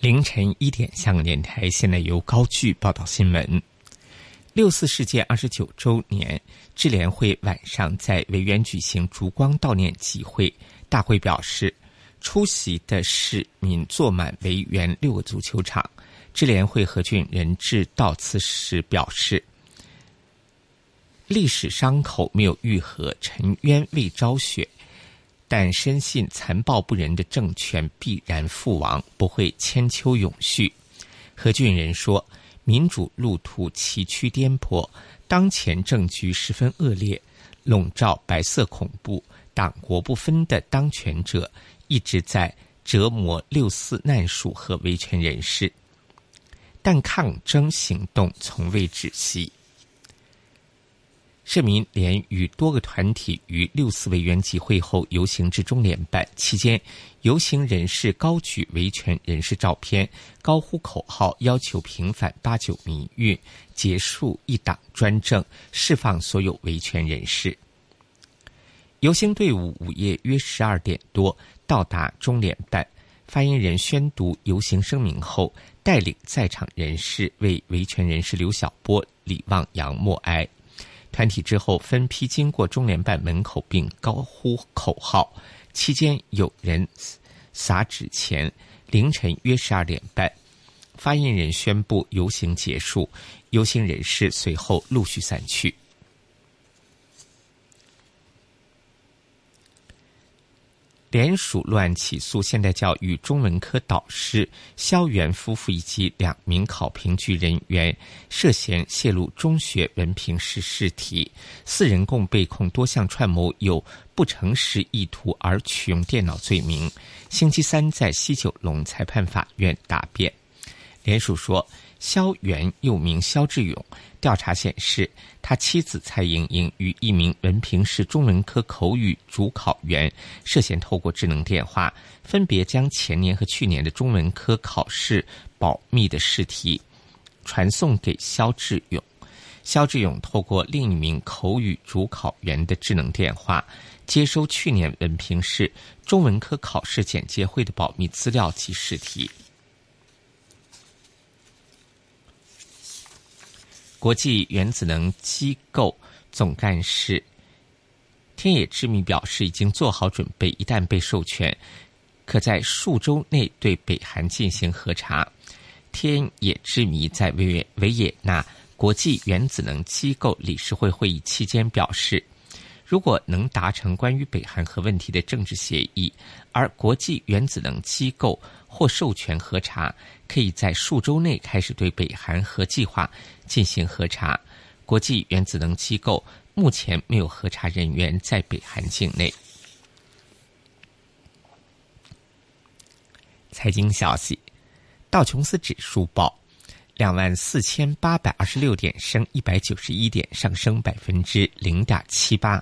凌晨一点，香港电台现在由高炬报道新闻。六四事件二十九周年，智联会晚上在维园举行烛光悼念集会。大会表示，出席的市民坐满维园六个足球场。智联会何俊仁致悼词时表示，历史伤口没有愈合，沉冤未昭雪。但深信残暴不仁的政权必然覆亡，不会千秋永续。何俊仁说：“民主路途崎岖颠簸，当前政局十分恶劣，笼罩白色恐怖、党国不分的当权者一直在折磨六四难属和维权人士，但抗争行动从未止息。”市民联与多个团体于六四委员集会后游行至中联办，期间，游行人士高举维权人士照片，高呼口号，要求平反八九民运，结束一党专政，释放所有维权人士。游行队伍午夜约十二点多到达中联办，发言人宣读游行声明后，带领在场人士为维权人士刘晓波、李望洋默哀。团体之后分批经过中联办门口，并高呼口号。期间有人撒纸钱。凌晨约十二点半，发言人宣布游行结束，游行人士随后陆续散去。联署乱起诉现代教育中文科导师萧元夫妇以及两名考评局人员，涉嫌泄露中学文凭试试题，四人共被控多项串谋有不诚实意图而取用电脑罪名。星期三在西九龙裁判法院答辩。联署说，萧元又名肖志勇。调查显示，他妻子蔡莹莹与一名文凭市中文科口语主考员涉嫌透过智能电话，分别将前年和去年的中文科考试保密的试题，传送给肖志勇。肖志勇透过另一名口语主考员的智能电话，接收去年文凭市中文科考试简介会的保密资料及试题。国际原子能机构总干事天野智弥表示，已经做好准备，一旦被授权，可在数周内对北韩进行核查。天野智弥在维也维也纳国际原子能机构理事会会议期间表示，如果能达成关于北韩核问题的政治协议，而国际原子能机构获授权核查，可以在数周内开始对北韩核计划。进行核查。国际原子能机构目前没有核查人员在北韩境内。财经消息：道琼斯指数报两万四千八百二十六点，升一百九十一点，上升百分之零点七八；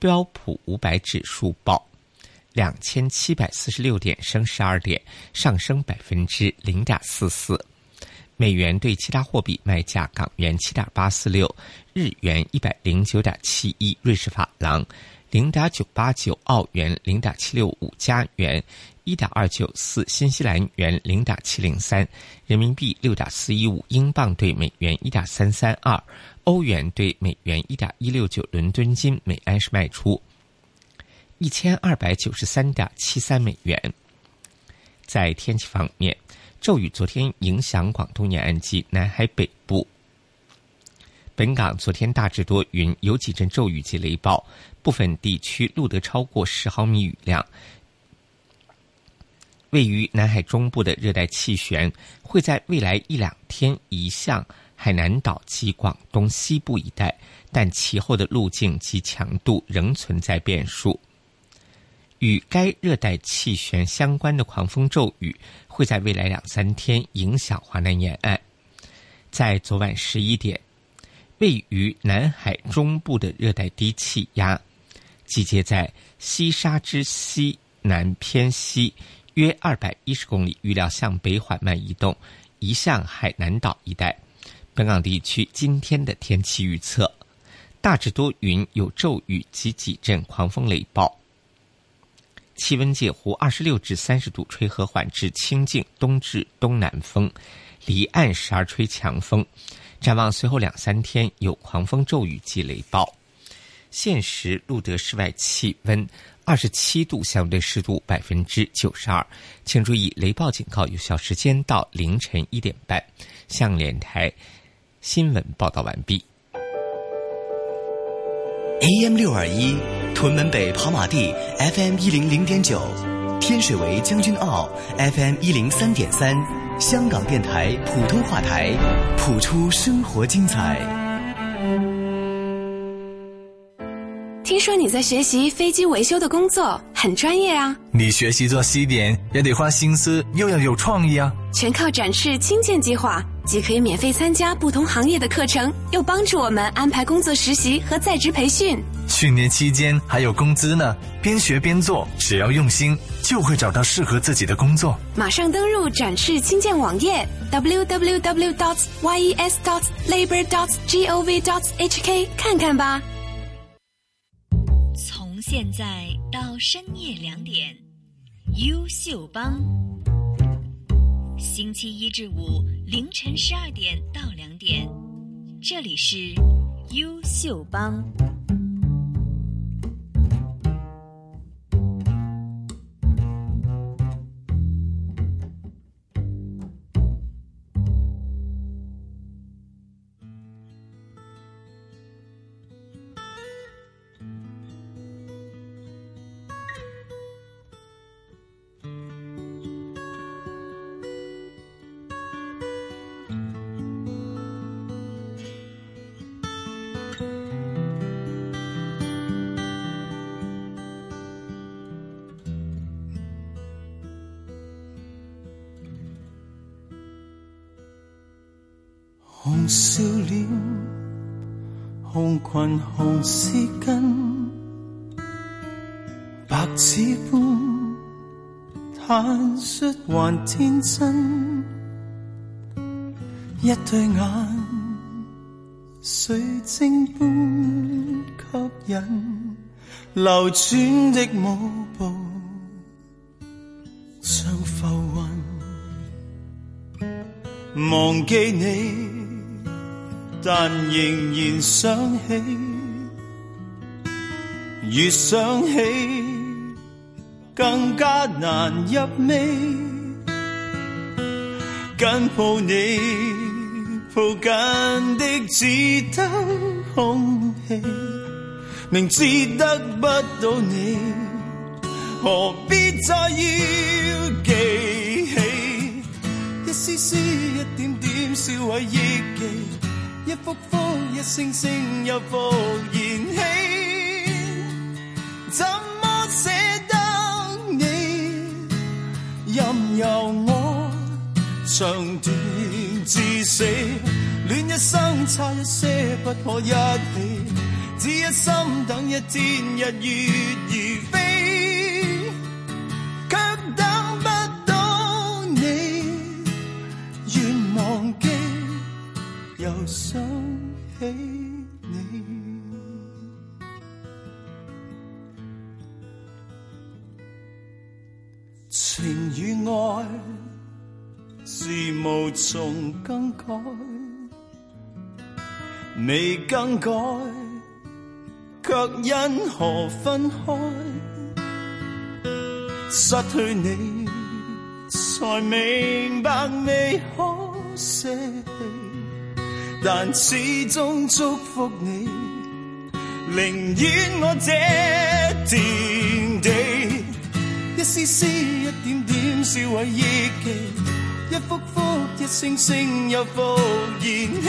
标普五百指数报两千七百四十六点，升十二点，上升百分之零点四四。美元对其他货币卖价：港元七点八四六，日元一百零九点七一，瑞士法郎零点九八九，澳元零点七六五，加元一点二九四，新西兰元零点七零三，人民币六点四一五，英镑兑美元一点三三二，欧元兑美元一点一六九，伦敦金每安司卖出一千二百九十三点七三美元。在天气方面。骤雨昨天影响广东沿岸及南海北部。本港昨天大致多云，有几阵骤雨及雷暴，部分地区录得超过十毫米雨量。位于南海中部的热带气旋会在未来一两天移向海南岛及广东西部一带，但其后的路径及强度仍存在变数。与该热带气旋相关的狂风骤雨。会在未来两三天影响华南沿岸。在昨晚十一点，位于南海中部的热带低气压集结在西沙之西南偏西约二百一十公里，预料向北缓慢移动，移向海南岛一带。本港地区今天的天气预测：大致多云，有骤雨及几阵狂风雷暴。气温介乎二十六至三十度，吹和缓至清劲东至东南风，离岸时而吹强风。展望随后两三天有狂风骤雨及雷暴。现时路德室外气温二十七度，相对湿度百分之九十二，请注意雷暴警告有效时间到凌晨一点半。向联台新闻报道完毕。AM 六二一，屯门北跑马地，FM 一零零点九，天水围将军澳，FM 一零三点三，香港电台普通话台，谱出生活精彩。听说你在学习飞机维修的工作，很专业啊！你学习做西点也得花心思，又要有创意啊！全靠展翅轻建计划。既可以免费参加不同行业的课程，又帮助我们安排工作实习和在职培训。训练期间还有工资呢，边学边做，只要用心，就会找到适合自己的工作。马上登录展示新建网页 www. d o t yes. dots labor. d o t gov. dots hk 看看吧。从现在到深夜两点，优秀帮。星期一至五凌晨十二点到两点，这里是优秀帮。天真，一对眼，水晶般吸引，流转的舞步像浮云。忘记你，但仍然想起，越想起，更加难入味。紧抱你，抱紧的只得空气，明知得不到你，何必再要记起？一丝丝，一点点，烧毁忆记；一幅幅，一声声，又复燃起。怎么舍得你，任由我？上断至死，恋一生差一些不可一起，只一心等一天日月如飞，却等不到你。愿忘记，又想起你，情与爱。是无从更改，未更改，却因何分开？失去你，才明白未可舍弃，但始终祝福你，宁愿我这点地，一丝丝，一点点，消毁忆记。一幅幅，一声声，又复燃起。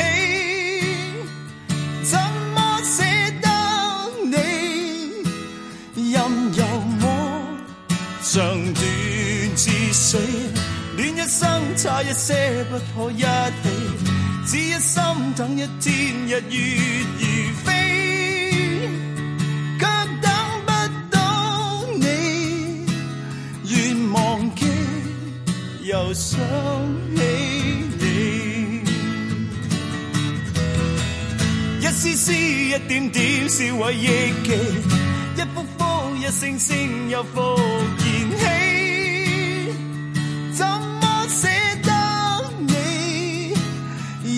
怎么舍得你任由我长断至死？恋一生差一些不可一起，只一心等一天日月。想起你，一丝丝、一点点消毁忆记，一幅幅、一声声又复燃起。怎么舍得你，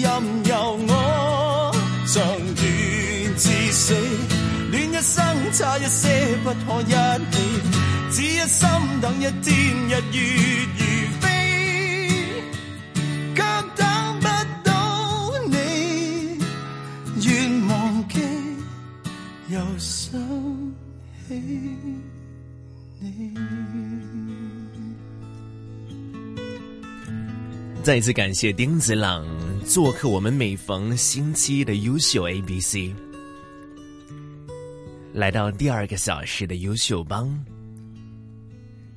任由我长断至死，恋一生差一些不可一起，只一心等一天日月如。你。再一次感谢丁子朗做客我们每逢星期一的优秀 ABC，来到第二个小时的优秀帮，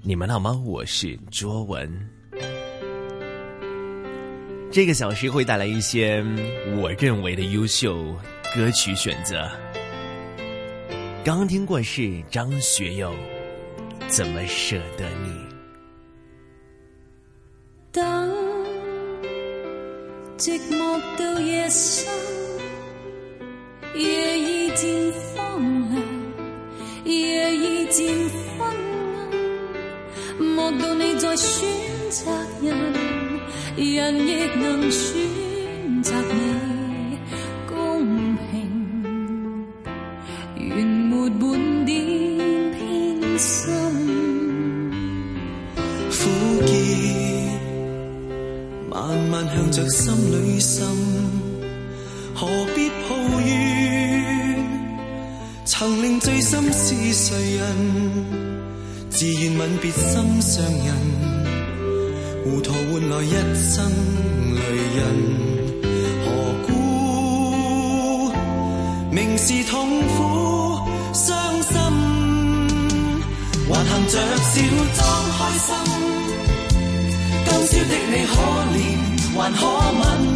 你们好吗？我是卓文，这个小时会带来一些我认为的优秀歌曲选择。刚听过是张学友，怎么舍得你？等寂寞到夜深，夜已渐荒凉，夜已渐昏暗，莫道你在选择人，人亦能选择你。心里心何必抱怨？曾令醉心是谁人？自愿吻别心上人，糊涂换来一生泪印。何故明是痛苦伤心，还含着笑装开心？今宵的你可怜。还可问，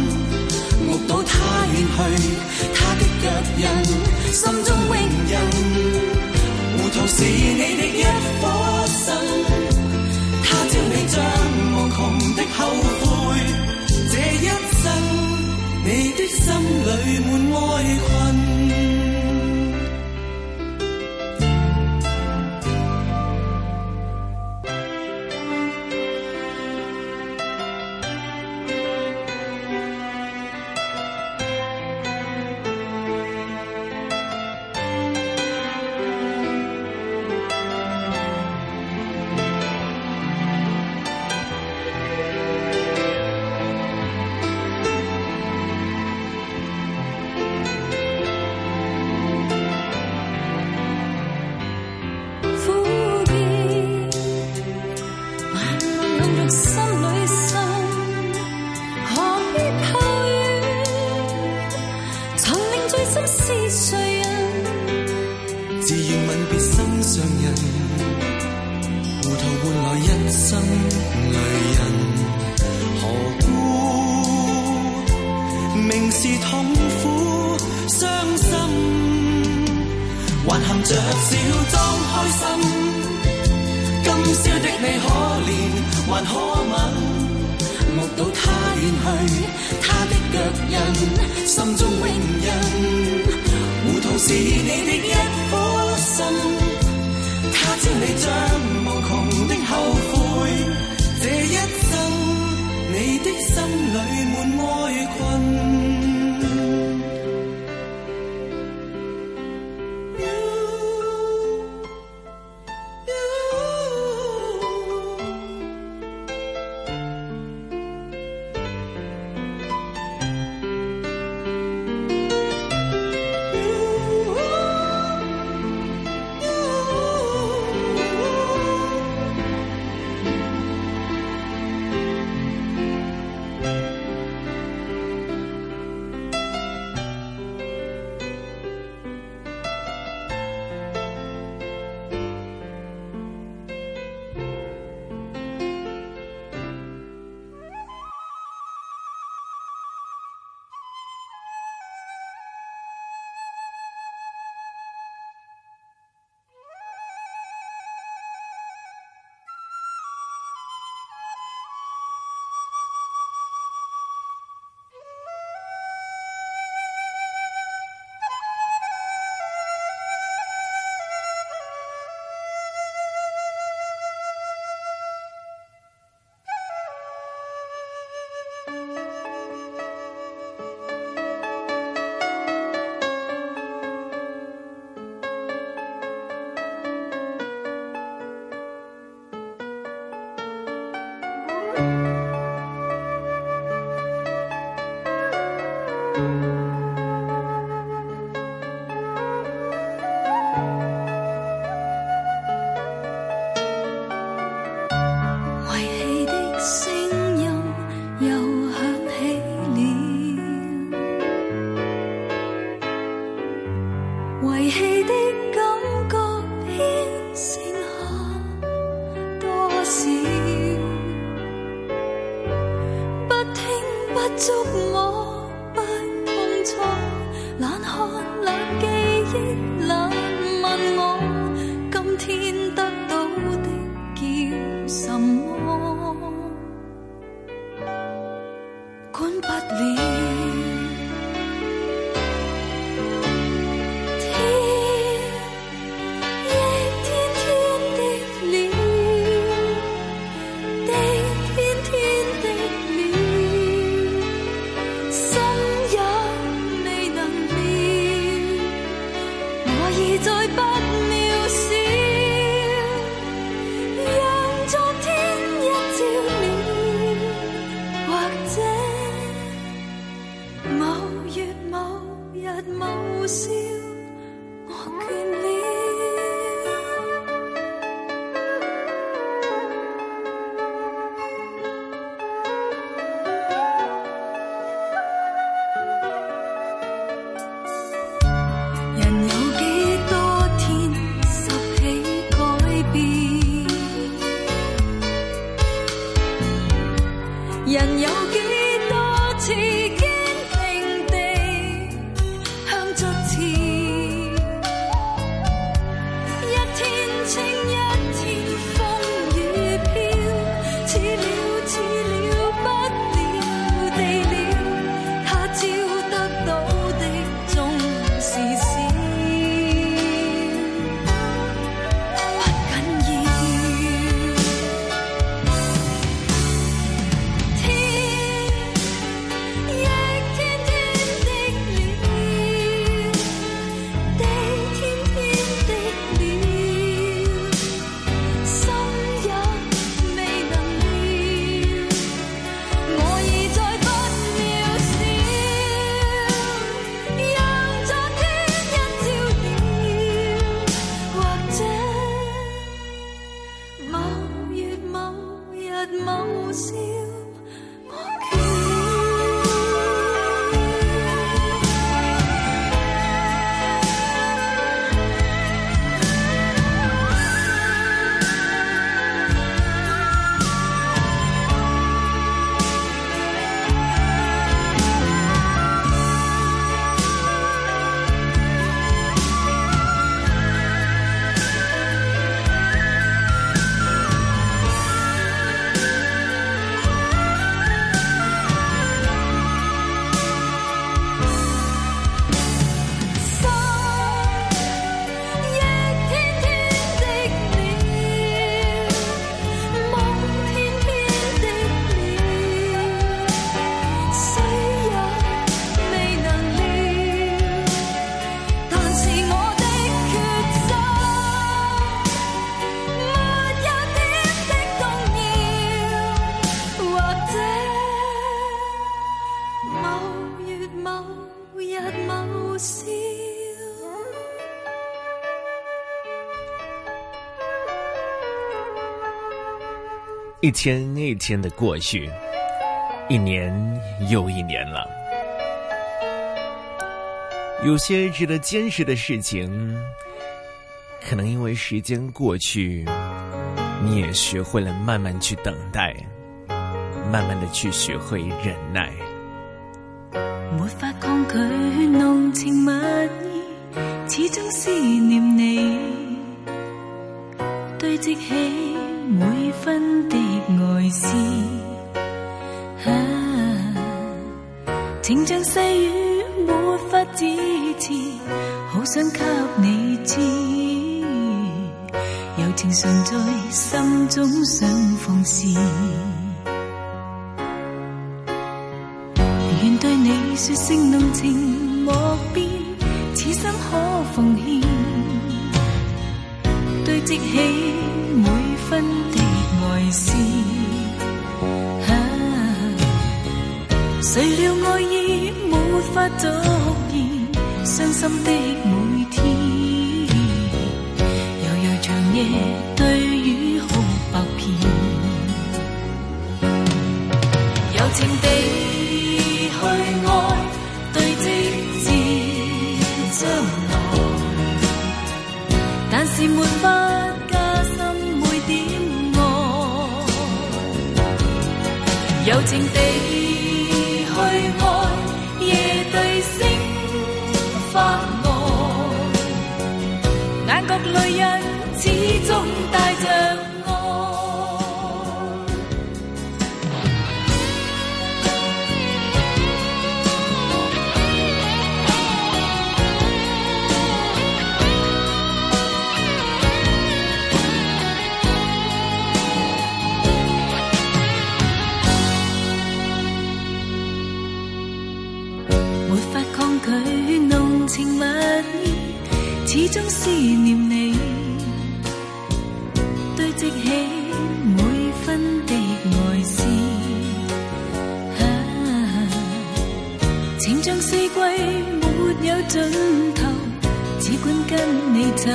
目睹他远去，他的脚印，心中永印。糊涂是你的一颗心，他朝你将无穷的后悔。这一生，你的心里满爱困。心是谁人？自愿吻别心上人，糊涂换来一生泪人。何故明是痛苦伤心，还含着笑装开心？今宵的你可怜，还可。到他远去，他的脚印，心中永印。糊涂是你的一颗心，他知你将无穷的后悔。这一生，你的心里满哀困。一天一天的过去，一年又一年了。有些值得坚持的事情，可能因为时间过去，你也学会了慢慢去等待，慢慢的去学会忍耐。法抗拒浓情蜜意，思念你，每分的爱思。啊，情像细雨，没法止持。好想给你知，柔情常在心中想放肆，愿对你说声浓情莫变，此心可奉献，堆积起。除了爱意，没法足言，伤心的每天，悠悠长夜对雨哭百遍。柔情地去爱，堆积至将来，但是没法加深每点爱，柔情地。思念你，堆积起每分的爱思。啊，情像四季没有尽头，只管跟你走。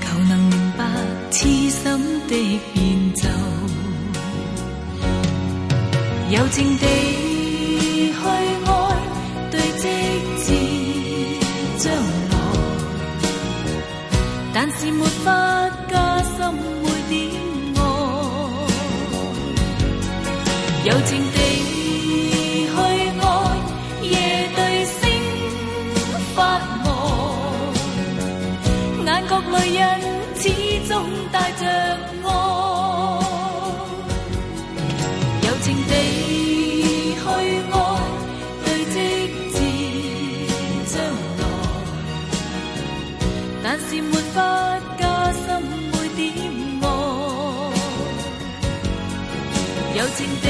求能明白痴心的变奏，柔情地。无法加深每点爱，柔情地去爱，夜对星发呆，眼角泪印始终带着。柔情地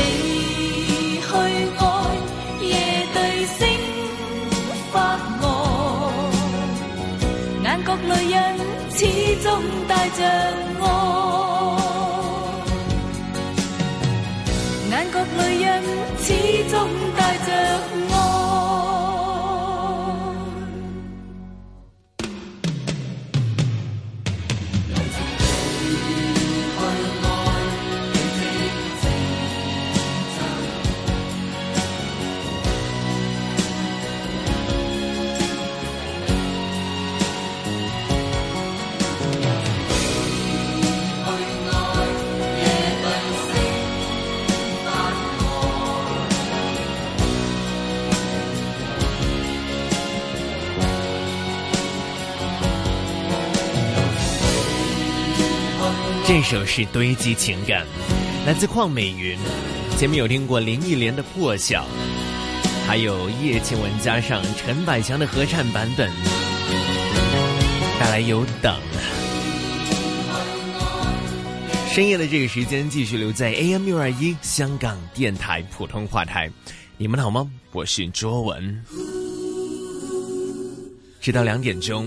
去爱，夜对星发呆，眼角泪印始终带着爱，眼角泪印始终带着。这首是堆积情感，来自邝美云。前面有听过林忆莲的《破晓》，还有叶倩文加上陈百强的合唱版本。带来有等。深夜的这个时间，继续留在 AM 六二一香港电台普通话台。你们好吗？我是卓文。直到两点钟。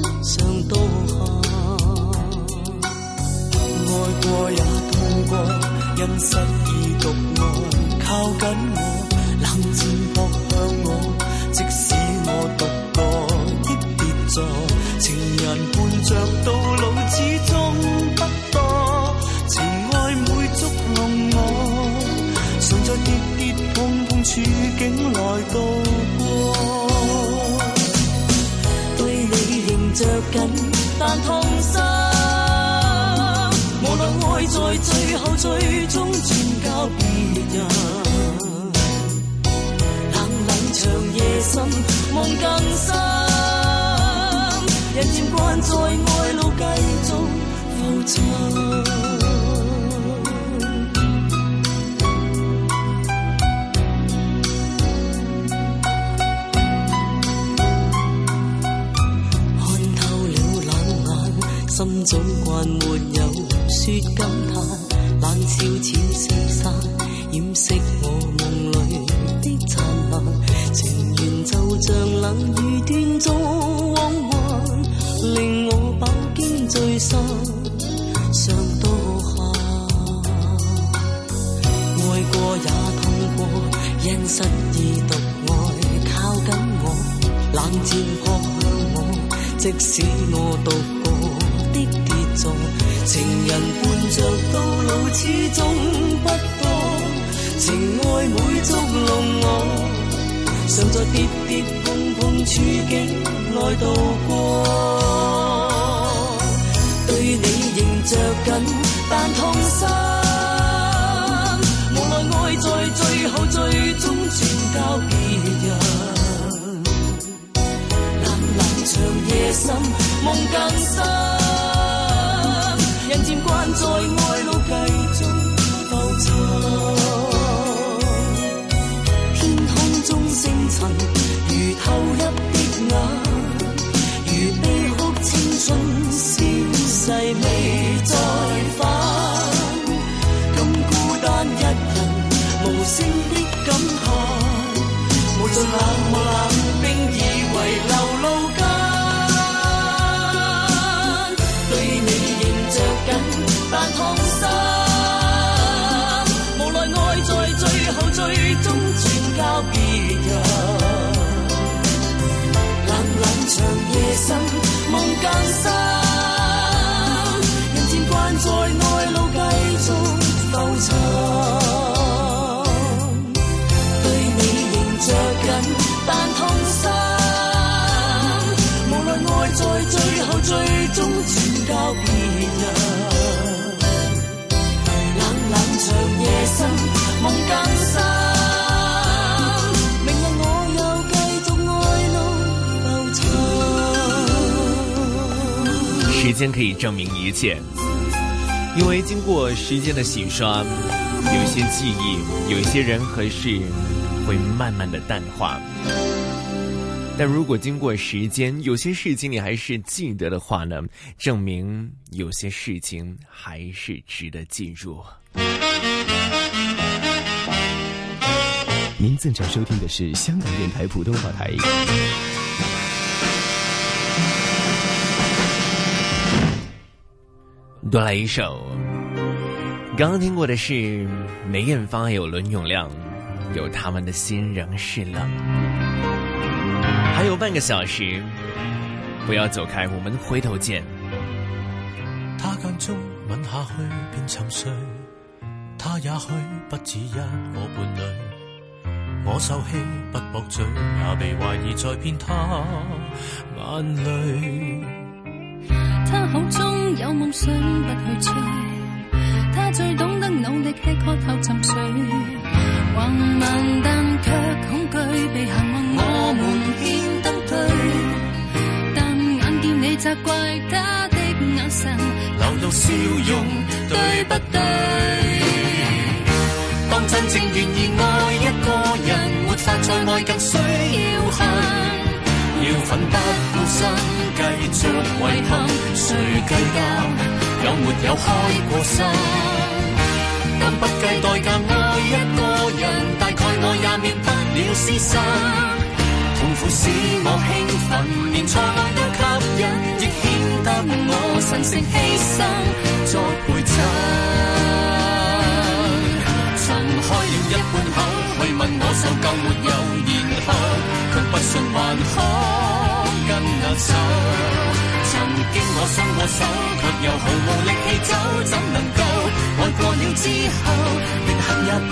失意独爱靠紧我，冷肩扑向我，即使我独个的跌坐，情人伴着到老始终不多，情爱每捉弄我，常在跌跌碰碰处境来渡过，对你仍着紧，但痛。在最后，最终转交别人。冷冷长夜深，梦更深。人渐惯在爱路继续浮沉。看透了冷眼，心早惯没有。说感叹，冷笑似消散，掩饰我梦里的灿烂。情缘就像冷雨断中往还，令我饱经醉心。伤多下爱过也痛过，因失意独爱靠紧我，冷战扑向我，即使我独。情人伴着到老始终不多，情爱每捉弄我，常在跌跌碰碰处境内度过。对你仍着紧，但痛心，无奈爱在最后最终转交别人。冷冷长夜深，梦更深。在爱路继续斗争，天空中星辰如透入的眼。先可以证明一切，因为经过时间的洗刷，有些记忆，有一些人和事，会慢慢的淡化。但如果经过时间，有些事情你还是记得的话呢？证明有些事情还是值得进入。您正在收听的是香港电台普通话台。多来一首。刚刚听过的是梅艳芳，有伦永亮，有他们的《心仍是冷》，还有半个小时，不要走开，我们回头见。他暗中吻下去，变沉睡。他也许不只一个伴侣。我受气不驳嘴，也被怀疑在骗他眼泪。他口中有梦想，不去追。他最懂得努力吃苦头，沉睡。缓慢但却恐惧被幸运，我们偏登对。但眼见你责怪他的眼神，流露笑容，对不对？当真正愿意爱一个人，没法再爱，更需要恨。要奋不顾身，继续遗憾，谁计较有没有开过心？但不计代价爱一个人，大概我也免不了牺牲。痛苦使我兴奋，连错爱都吸引，亦显得我神圣牺牲作陪衬。曾开了一半口，去问我受够没有，然后却不信还可。手，曾经我伤过手，却又毫无力气走，怎能够爱过了之后，连恨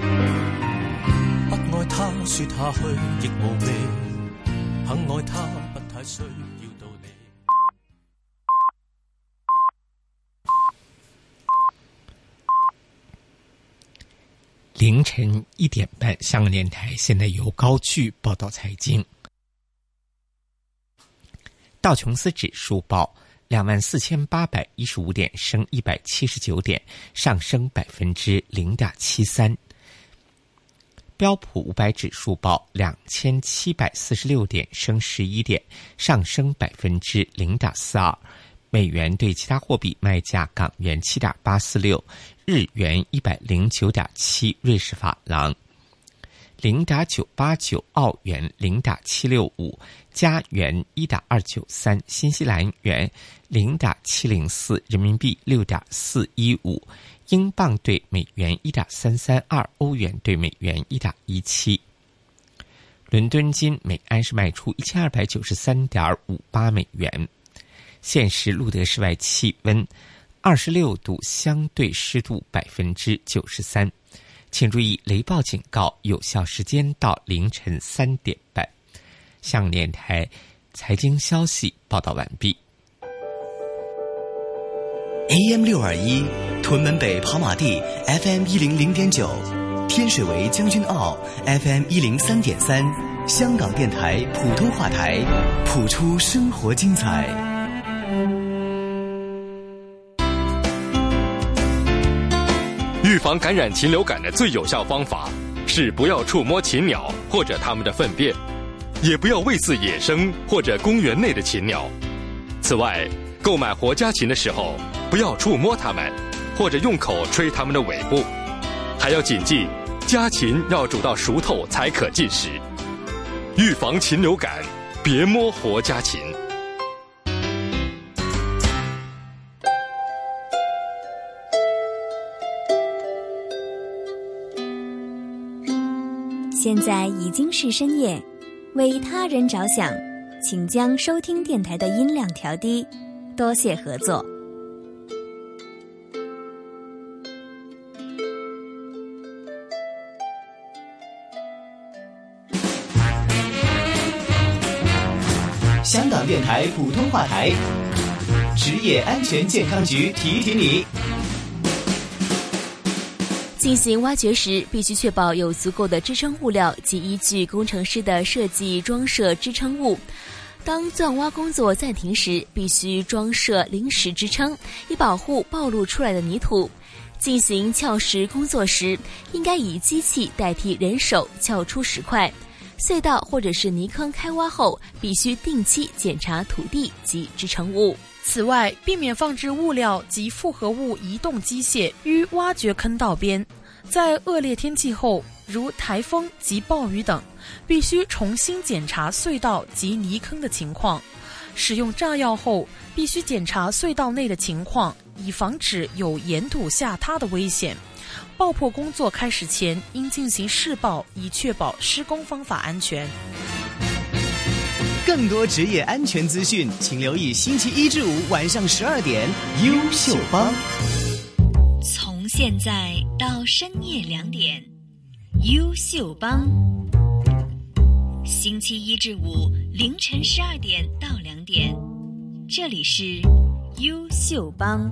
也不留？不爱他说下去亦无味，肯爱他不太要。凌晨一点半，香港电台现在由高聚报道财经。道琼斯指数报两万四千八百一十五点，升一百七十九点，上升百分之零点七三。标普五百指数报两千七百四十六点，升十一点，上升百分之零点四二。美元对其他货币卖价：港元七点八四六，日元一百零九点七，瑞士法郎零点九八九，澳元零点七六五，加元一点二九三，新西兰元零点七零四，人民币六点四一五，英镑兑美元一点三三二，欧元兑美元一点一七。伦敦金每安司卖出一千二百九十三点五八美元。现时路德室外气温二十六度，相对湿度百分之九十三，请注意雷暴警告有效时间到凌晨三点半。向港电台财经消息报道完毕。AM 六二一，屯门北跑马地，FM 一零零点九，天水围将军澳，FM 一零三点三，香港电台普通话台，普出生活精彩。预防感染禽流感的最有效方法是不要触摸禽鸟或者它们的粪便，也不要喂饲野生或者公园内的禽鸟。此外，购买活家禽的时候不要触摸它们，或者用口吹它们的尾部。还要谨记，家禽要煮到熟透才可进食。预防禽流感，别摸活家禽。现在已经是深夜，为他人着想，请将收听电台的音量调低，多谢合作。香港电台普通话台，职业安全健康局提醒你。进行挖掘时，必须确保有足够的支撑物料及依据工程师的设计装设支撑物。当钻挖工作暂停时，必须装设临时支撑，以保护暴露出来的泥土。进行撬石工作时，应该以机器代替人手撬出石块。隧道或者是泥坑开挖后，必须定期检查土地及支撑物。此外，避免放置物料及复合物移动机械于挖掘坑道边。在恶劣天气后，如台风及暴雨等，必须重新检查隧道及泥坑的情况。使用炸药后，必须检查隧道内的情况，以防止有岩土下塌的危险。爆破工作开始前，应进行试爆，以确保施工方法安全。更多职业安全资讯，请留意星期一至五晚上十二点《优秀帮》。从现在到深夜两点，《优秀帮》。星期一至五凌晨十二点到两点，这里是《优秀帮》。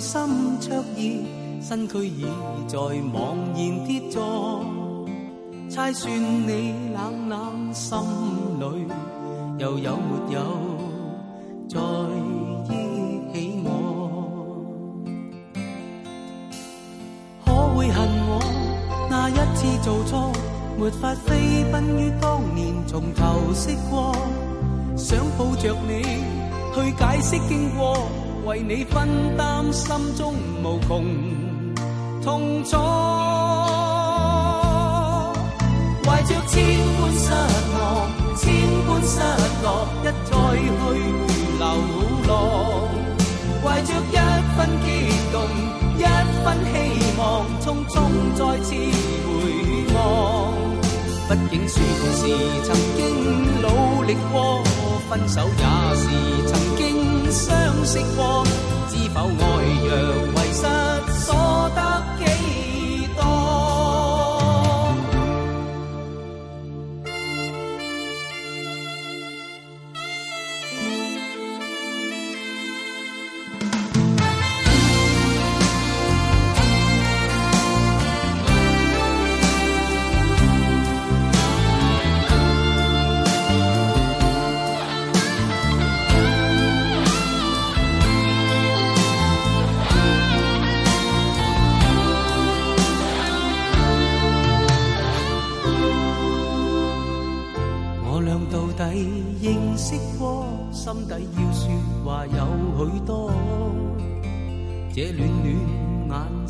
心灼已身躯已在茫然跌坐。猜算你冷冷心里又有没有再忆起我？可会恨我那一次做错，没法飞奔于当年从头识过。想抱着你去解释经过。为你分担心中无穷痛楚，怀着千般失望、千般失落，一再去流浪。怀着一分激动、一分希望，匆匆再次回望。毕竟舒是曾经努力过，分手也是曾。相识过，知否爱让？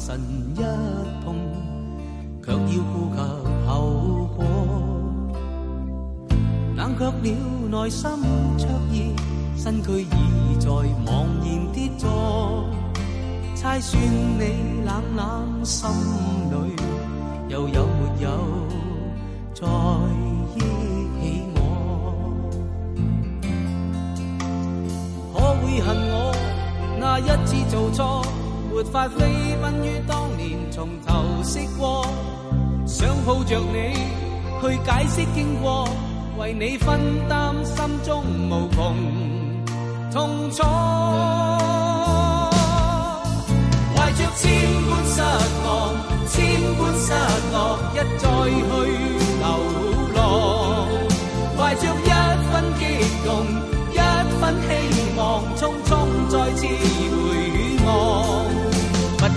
神一碰，却要顾及后果。冷却了内心灼热，身躯已在茫然跌坐。猜算你冷冷心里又有没有再忆起我？可会恨我那一次做错？没法飞奔于当年，从头识过。想抱着你去解释经过，为你分担心中无穷痛楚。怀着千般失望，千般失落，一再去流浪。怀着一分激动，一分希望，匆匆再次回望。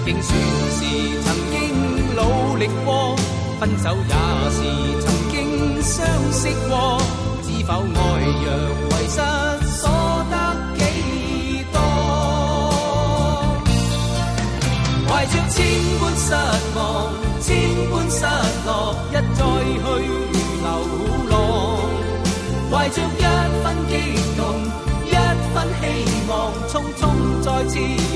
竟算是曾经努力过，分手也是曾经相识过。知否，爱若遗失，所得几多？怀着千般失望，千般失落，一再去流浪。怀着一分激动，一分希望，匆匆再次。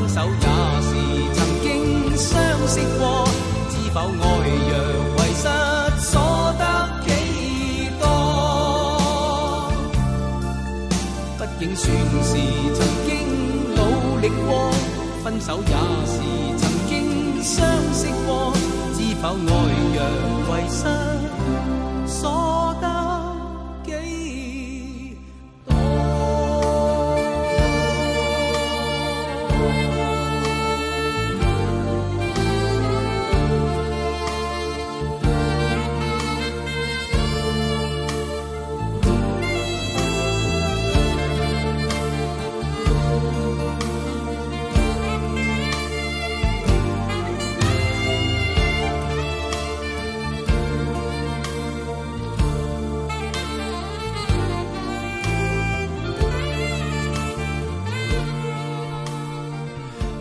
分手也是曾经相识过，知否爱若为失，所得几多？毕竟算是曾经努力过，分手也是曾经相识过，知否爱若为失，所得。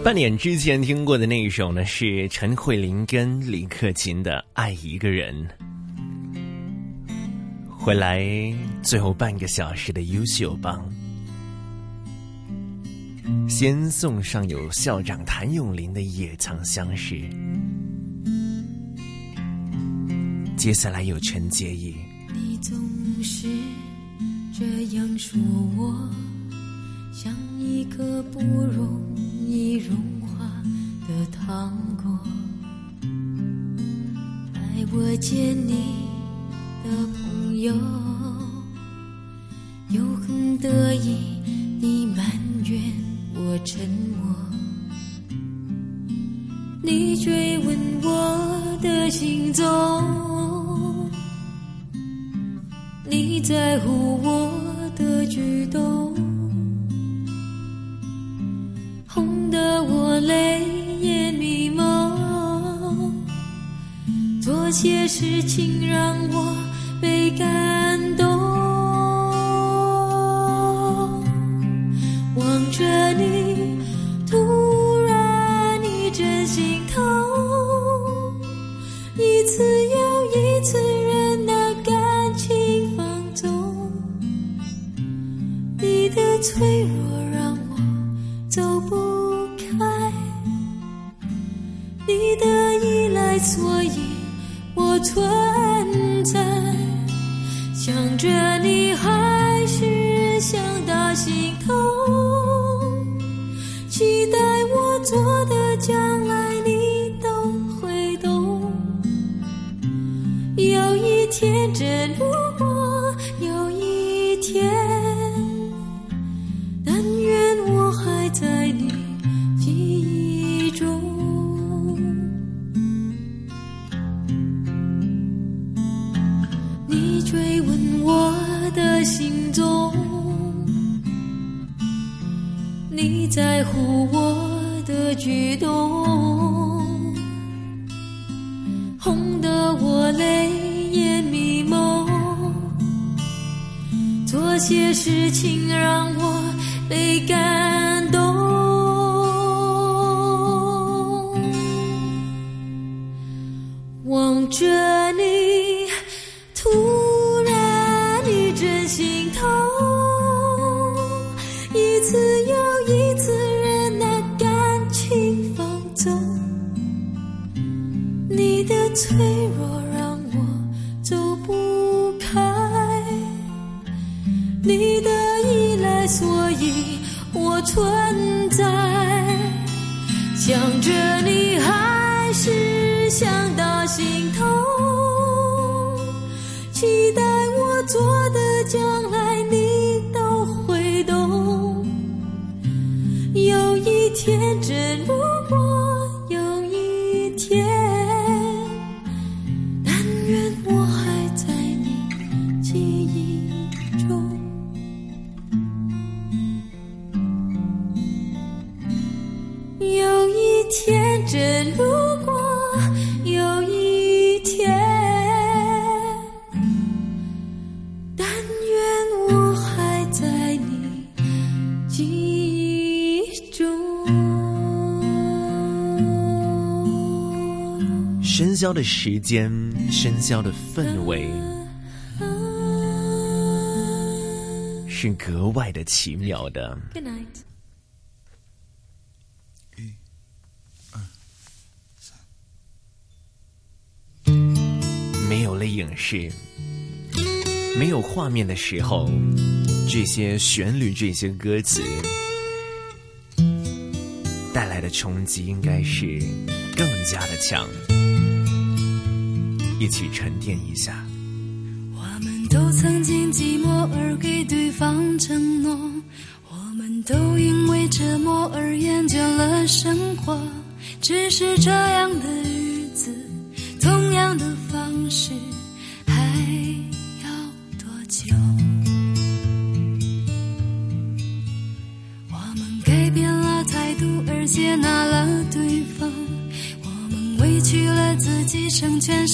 换点之前听过的那一首呢，是陈慧琳跟李克勤的《爱一个人》。回来最后半个小时的优秀榜，先送上有校长谭咏麟的《也曾相识》。接下来有陈洁仪。你总是这样说我像一个不容。已融化的糖果，带我见你的朋友，又很得意。你埋怨我沉默，你追问我的行踪，你在乎我的举动。些事情让我倍感。在乎我的举动，红得我泪眼迷蒙，做些事情让我倍感。的时间，喧嚣的氛围是格外的奇妙的。没有了影视，没有画面的时候，这些旋律、这些歌词带来的冲击，应该是更加的强。一起沉淀一下。我们都曾经寂寞而给对方承诺，我们都因为折磨而厌倦了生活，只是这样的。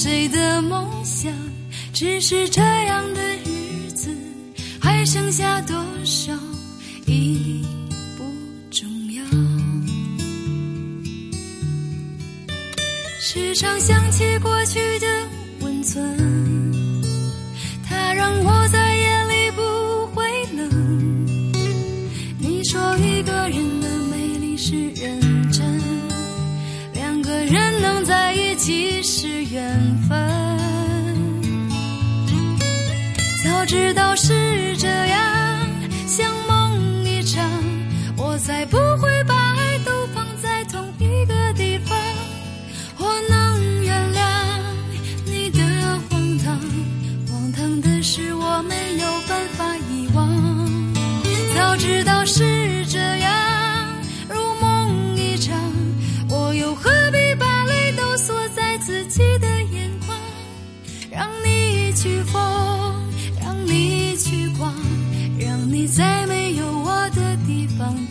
谁的梦想，只是这样的？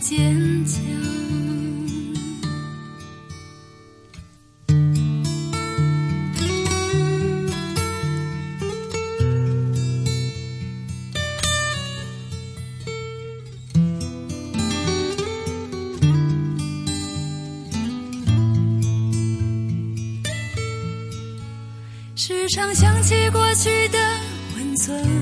坚强。时常想起过去的温存。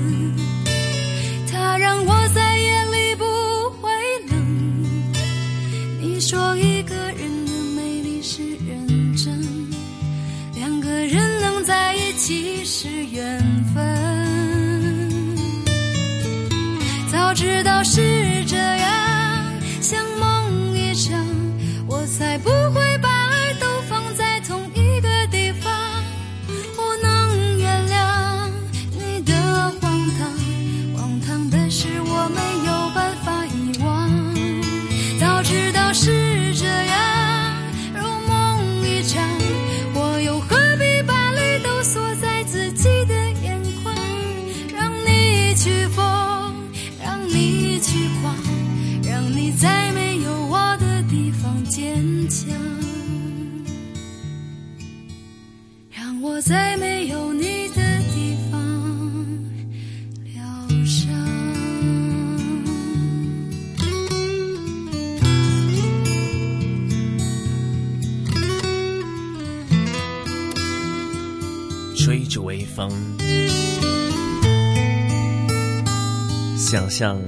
像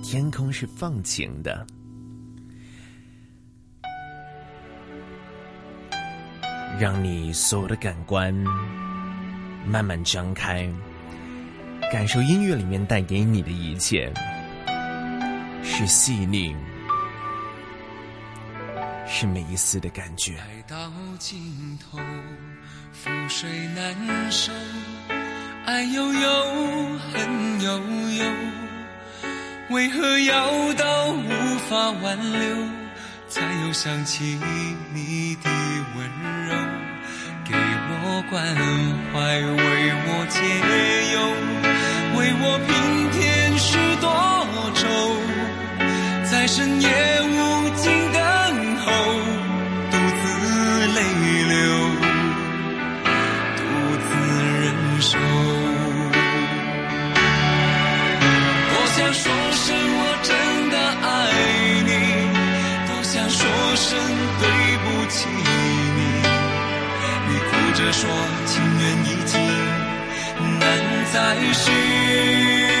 天空是放晴的，让你所有的感官慢慢张开，感受音乐里面带给你的一切，是细腻，是每一丝的感觉。爱爱到尽头，覆水难收，悠悠，悠悠。恨为何要到无法挽留，才又想起你的温柔？给我关怀，为我解忧，为我平添许多愁，在深夜无尽。说情缘已尽，难再续。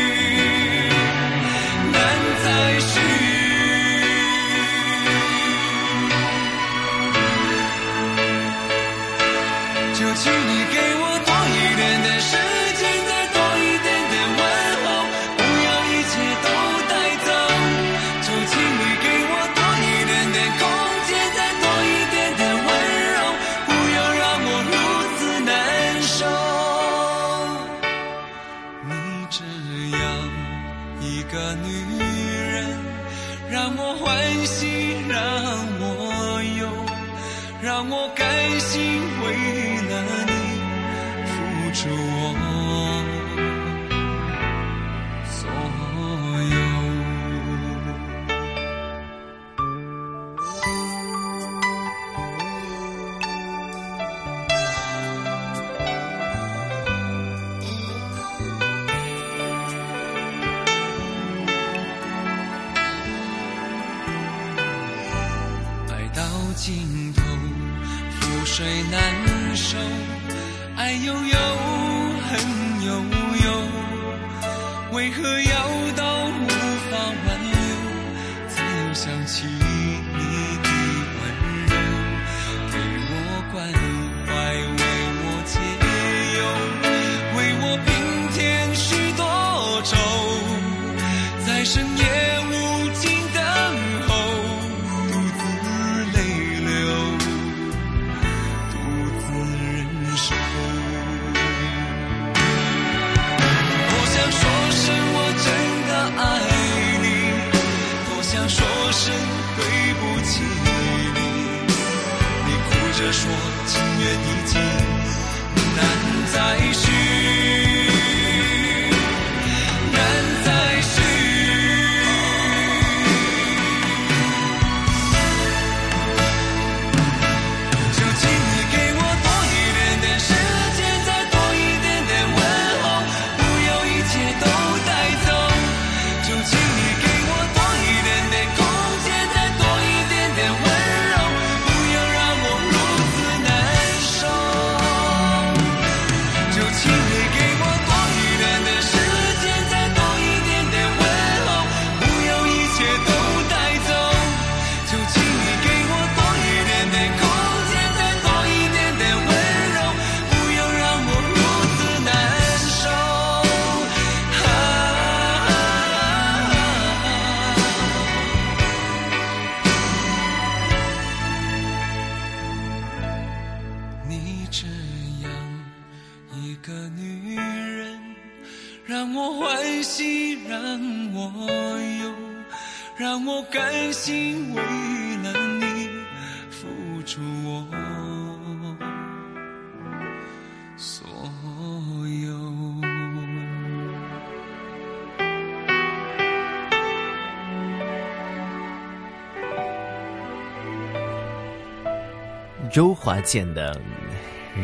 周华健的《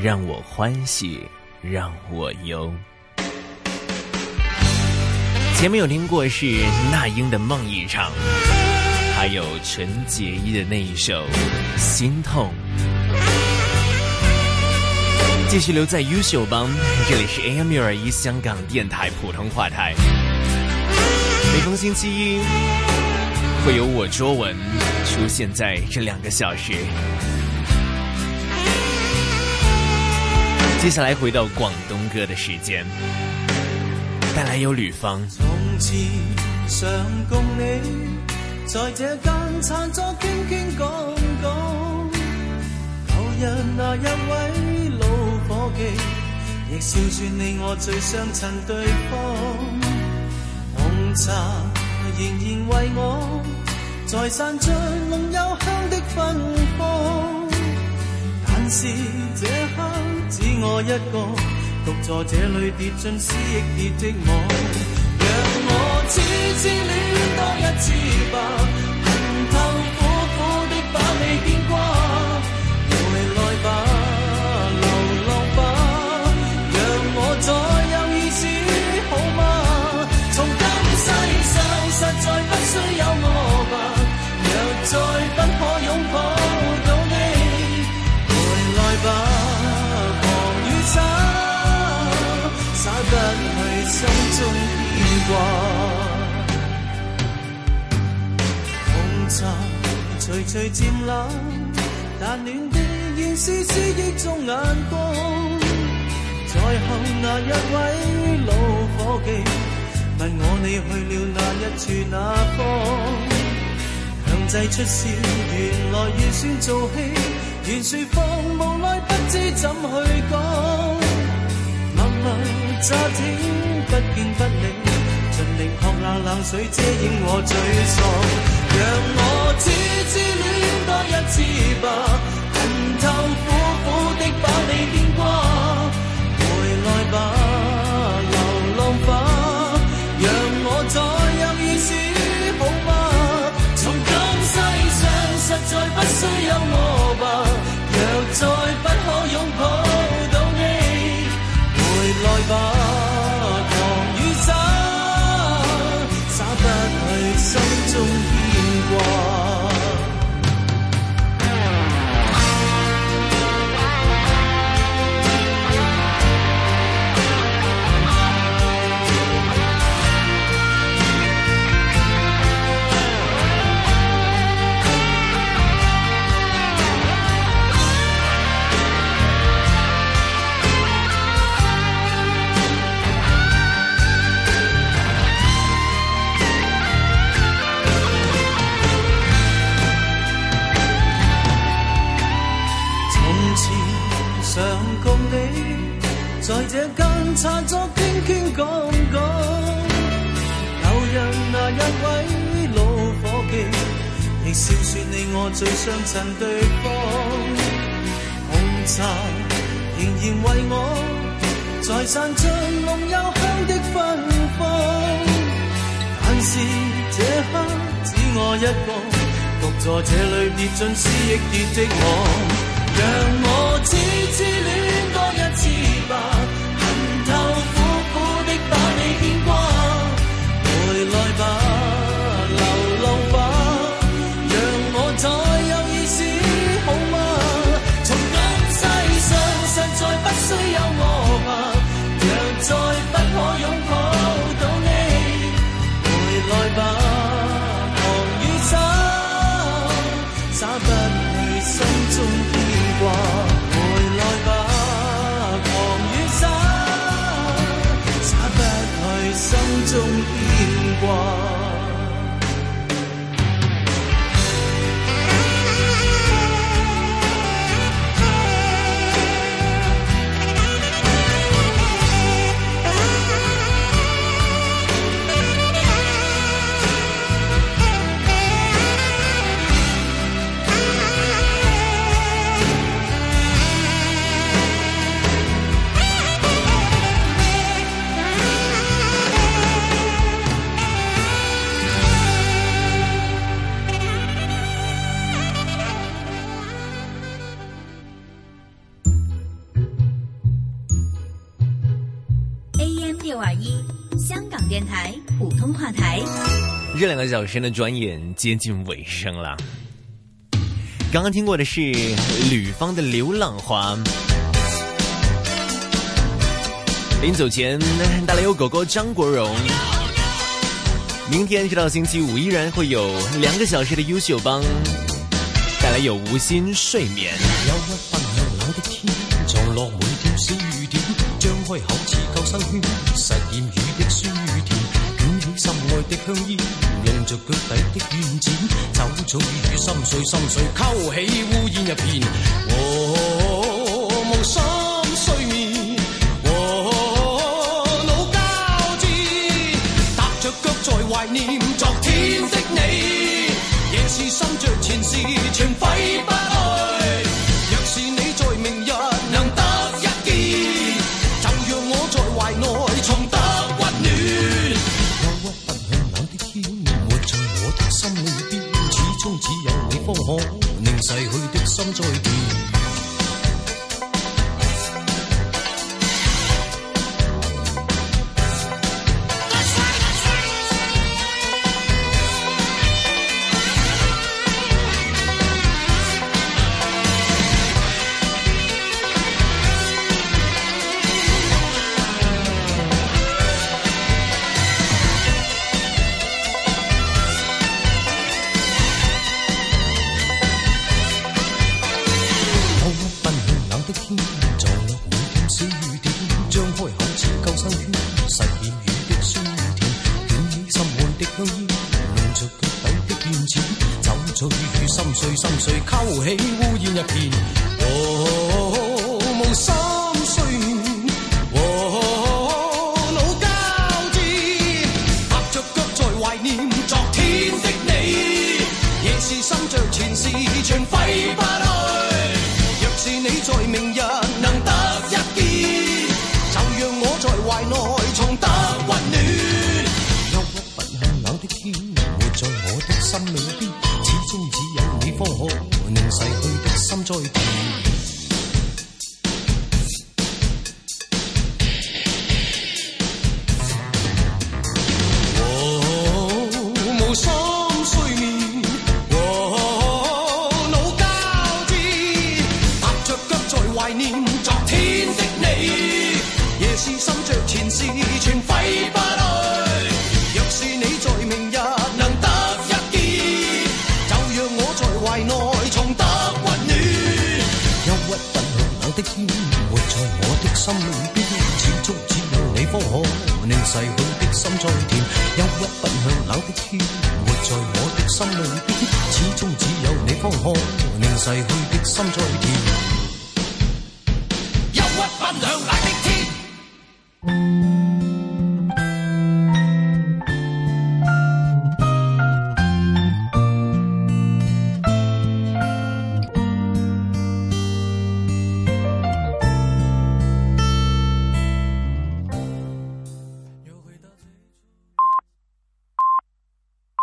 让我欢喜让我忧》，前面有听过是那英的《梦一场》，还有陈洁仪的那一首《心痛》。继续留在优秀帮，这里是 AM 六二一香港电台普通话台。每逢星期一，会有我卓文出现在这两个小时。接下来回到广东歌的时间，带来有吕方。从前想共你在这间餐桌倾倾讲讲，旧日那一位老伙计，亦笑说你我最相衬对方。红茶仍然为我，在散着浓幽香的芬芳，但是这刻。只我一个，独坐这里，跌进思忆，跌的我，让我痴痴恋。随渐冷，但暖的仍是思忆中眼光。在后那一位老伙计，问我你去了那一处哪方。强制出笑，原来预算做戏，原说谎，无奈不知怎去讲。默默乍听，不见不理，尽力学冷冷水遮掩我沮丧。让我痴痴恋多一次吧，恨透苦苦的把你牵挂。回来吧，流浪吧，让我再有意思好吗？从今世上实在不需有我吧，若再不可拥抱到你，回来吧。最相衬对方，红茶仍然为我，在散尽浓幽香的芬芳。但是这刻只我一个，独坐这里跌进思忆跌的网，让我痴痴恋。香港电台普通话台，这两个小时呢，转眼接近尾声了。刚刚听过的是吕方的《流浪花》，临走前带来有狗狗张国荣。明天直到星期五，依然会有两个小时的优秀帮，带来有无心睡眠。实现雨的酸与甜，卷起心爱的香烟，让着脚底的软垫，酒醉雨心碎，心碎勾起乌烟一片。哦，无心睡眠，哦，脑交战，踏着脚在怀念昨天的你，夜是心着。谁勾起乌烟一片？